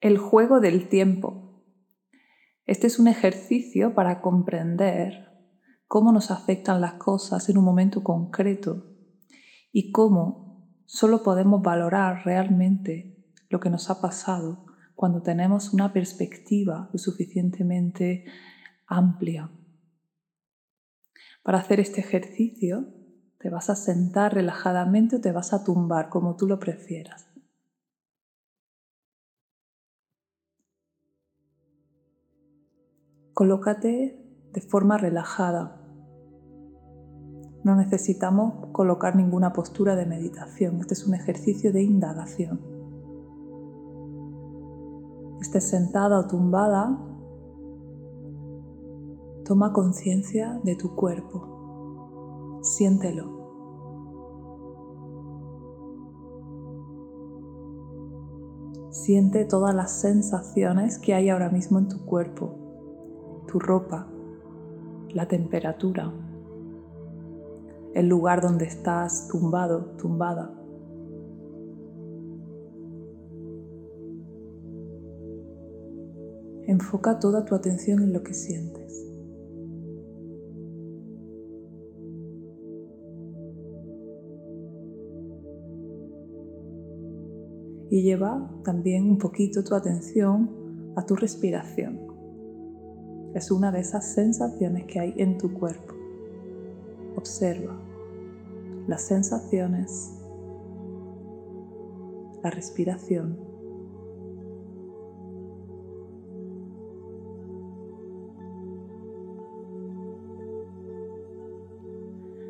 El juego del tiempo. Este es un ejercicio para comprender cómo nos afectan las cosas en un momento concreto y cómo solo podemos valorar realmente lo que nos ha pasado cuando tenemos una perspectiva lo suficientemente amplia. Para hacer este ejercicio te vas a sentar relajadamente o te vas a tumbar como tú lo prefieras. Colócate de forma relajada. No necesitamos colocar ninguna postura de meditación. Este es un ejercicio de indagación. Estés sentada o tumbada, toma conciencia de tu cuerpo. Siéntelo. Siente todas las sensaciones que hay ahora mismo en tu cuerpo tu ropa, la temperatura, el lugar donde estás tumbado, tumbada. Enfoca toda tu atención en lo que sientes. Y lleva también un poquito tu atención a tu respiración. Es una de esas sensaciones que hay en tu cuerpo. Observa las sensaciones, la respiración.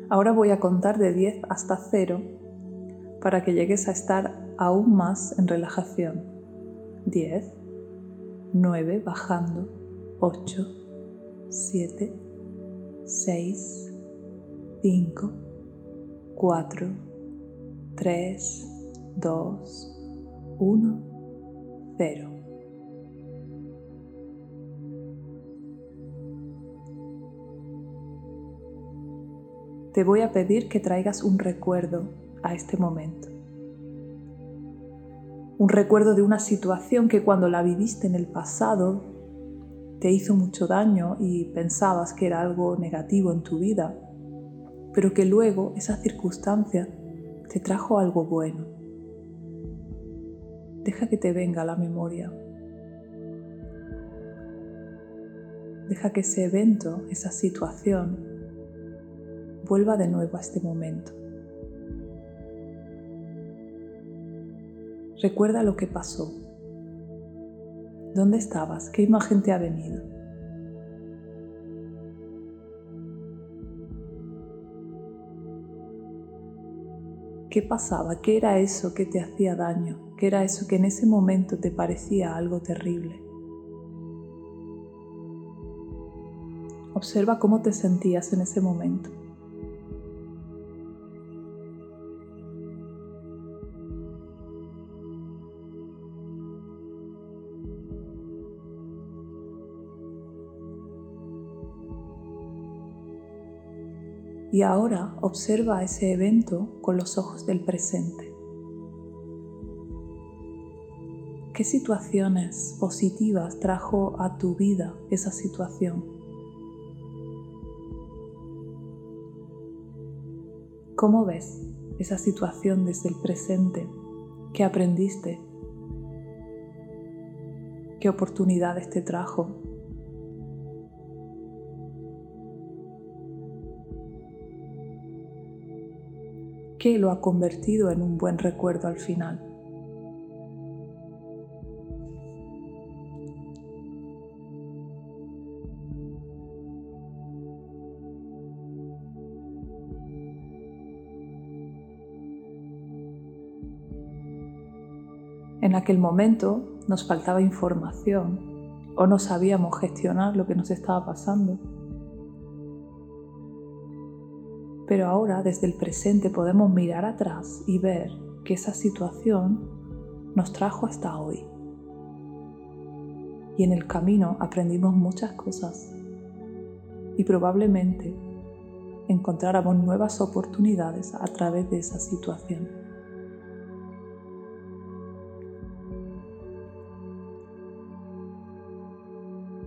Ahora voy a contar de 10 hasta 0 para que llegues a estar aún más en relajación. 10, 9, bajando. 8, 7, 6, 5, 4, 3, 2, 1, 0. Te voy a pedir que traigas un recuerdo a este momento. Un recuerdo de una situación que cuando la viviste en el pasado te hizo mucho daño y pensabas que era algo negativo en tu vida, pero que luego esa circunstancia te trajo algo bueno. Deja que te venga la memoria. Deja que ese evento, esa situación, vuelva de nuevo a este momento. Recuerda lo que pasó. ¿Dónde estabas? ¿Qué imagen te ha venido? ¿Qué pasaba? ¿Qué era eso que te hacía daño? ¿Qué era eso que en ese momento te parecía algo terrible? Observa cómo te sentías en ese momento. Y ahora observa ese evento con los ojos del presente. ¿Qué situaciones positivas trajo a tu vida esa situación? ¿Cómo ves esa situación desde el presente? ¿Qué aprendiste? ¿Qué oportunidades te trajo? ¿Qué lo ha convertido en un buen recuerdo al final. En aquel momento nos faltaba información o no sabíamos gestionar lo que nos estaba pasando. Pero ahora desde el presente podemos mirar atrás y ver que esa situación nos trajo hasta hoy. Y en el camino aprendimos muchas cosas y probablemente encontráramos nuevas oportunidades a través de esa situación.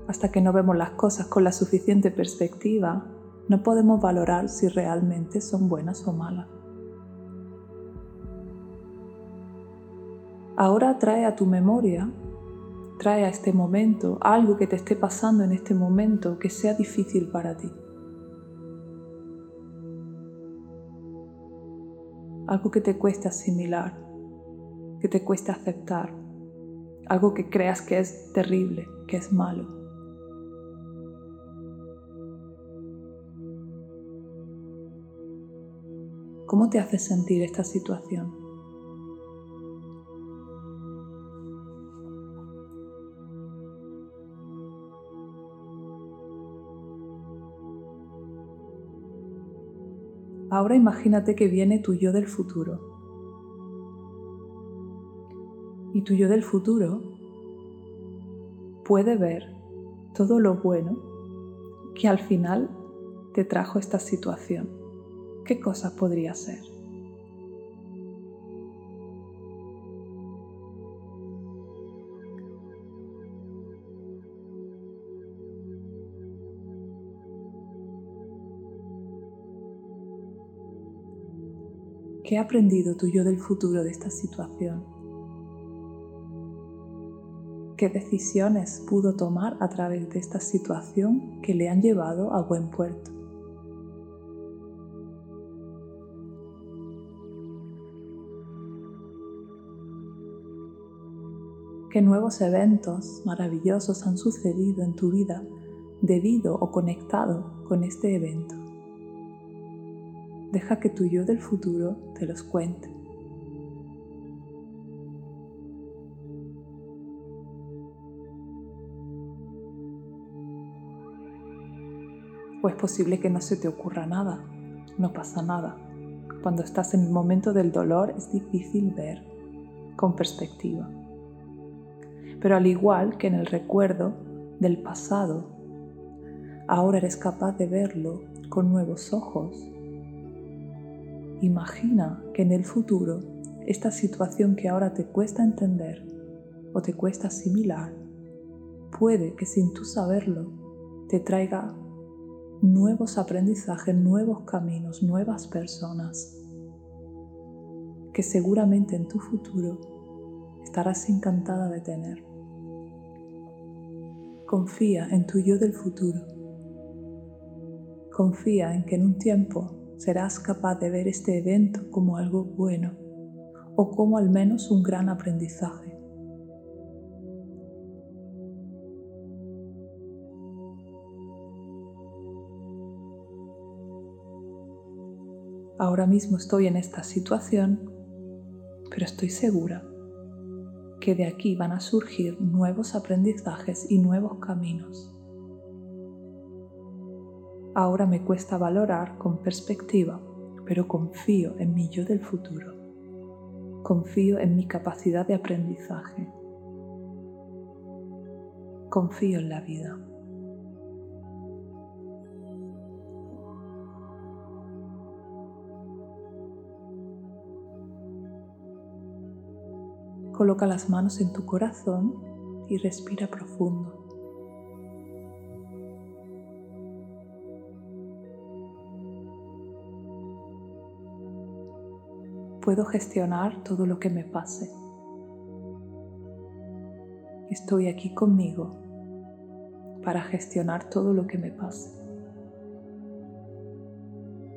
Hasta que no vemos las cosas con la suficiente perspectiva, no podemos valorar si realmente son buenas o malas. Ahora trae a tu memoria, trae a este momento algo que te esté pasando en este momento que sea difícil para ti. Algo que te cueste asimilar, que te cueste aceptar, algo que creas que es terrible, que es malo. ¿Cómo te hace sentir esta situación? Ahora imagínate que viene tu yo del futuro. Y tu yo del futuro puede ver todo lo bueno que al final te trajo esta situación. ¿Qué cosa podría ser? ¿Qué ha aprendido tú yo del futuro de esta situación? ¿Qué decisiones pudo tomar a través de esta situación que le han llevado a buen puerto? ¿Qué nuevos eventos maravillosos han sucedido en tu vida debido o conectado con este evento? Deja que tu yo del futuro te los cuente. O es posible que no se te ocurra nada, no pasa nada. Cuando estás en el momento del dolor es difícil ver con perspectiva. Pero al igual que en el recuerdo del pasado, ahora eres capaz de verlo con nuevos ojos Imagina que en el futuro esta situación que ahora te cuesta entender o te cuesta asimilar, puede que sin tú saberlo te traiga nuevos aprendizajes, nuevos caminos, nuevas personas que seguramente en tu futuro estarás encantada de tener. Confía en tu yo del futuro. Confía en que en un tiempo serás capaz de ver este evento como algo bueno o como al menos un gran aprendizaje. Ahora mismo estoy en esta situación, pero estoy segura que de aquí van a surgir nuevos aprendizajes y nuevos caminos. Ahora me cuesta valorar con perspectiva, pero confío en mi yo del futuro. Confío en mi capacidad de aprendizaje. Confío en la vida. Coloca las manos en tu corazón y respira profundo. puedo gestionar todo lo que me pase. Estoy aquí conmigo para gestionar todo lo que me pase.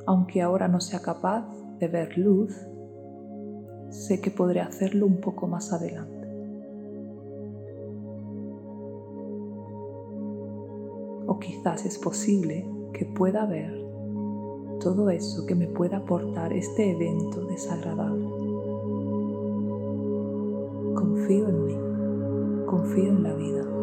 Aunque ahora no sea capaz de ver luz, sé que podré hacerlo un poco más adelante. O quizás es posible que pueda ver todo eso que me pueda aportar este evento desagradable. Confío en mí, confío en la vida.